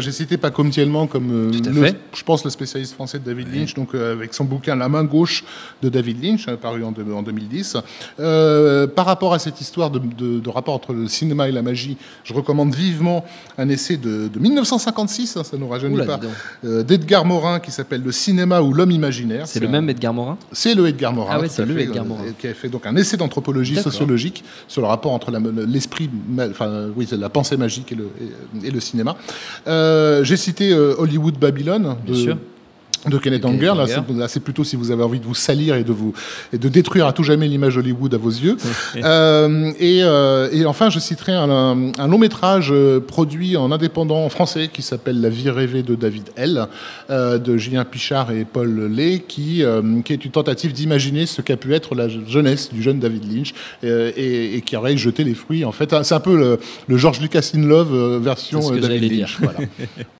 J'ai cité Paco Mtielman comme, euh, le- je pense, le spécialiste français de David Lynch, donc euh, avec son bouquin La main gauche de David Lynch, euh, paru en, deux- en 2010. Euh, par rapport à cette histoire de, de- de rapport entre le cinéma et la magie, je recommande vivement un essai de, de 1956, hein, ça ne nous rajeunit Oula, pas, d'Edgar Morin qui s'appelle Le cinéma ou l'homme imaginaire. C'est le un- même Edgar Morin c'est le Edgar Morin. Ah ouais, c'est le fait, Edgar Morin. Qui a fait donc un essai d'anthropologie sociologique sur le rapport entre l'esprit, enfin oui, la pensée magique et le, et, et le cinéma. Euh, J'ai cité euh, Hollywood Babylon de, Bien sûr. De Kenneth Anger. Là, c'est- là, c'est plutôt si vous avez envie de vous salir et de vous et de détruire à tout jamais l'image Hollywood à vos yeux. Euh, et, euh, et enfin, je citerai un, long métrage euh, produit en indépendant français qui s'appelle La vie rêvée de David L. euh, de Julien Pichard et Paul Lay, qui, qui est une tentative d'imaginer ce qu'a pu être la jeunesse du jeune David Lynch et, et qui aurait jeté les fruits. En fait, c'est un peu le, le George Lucas in Love version David Lynch. Voilà.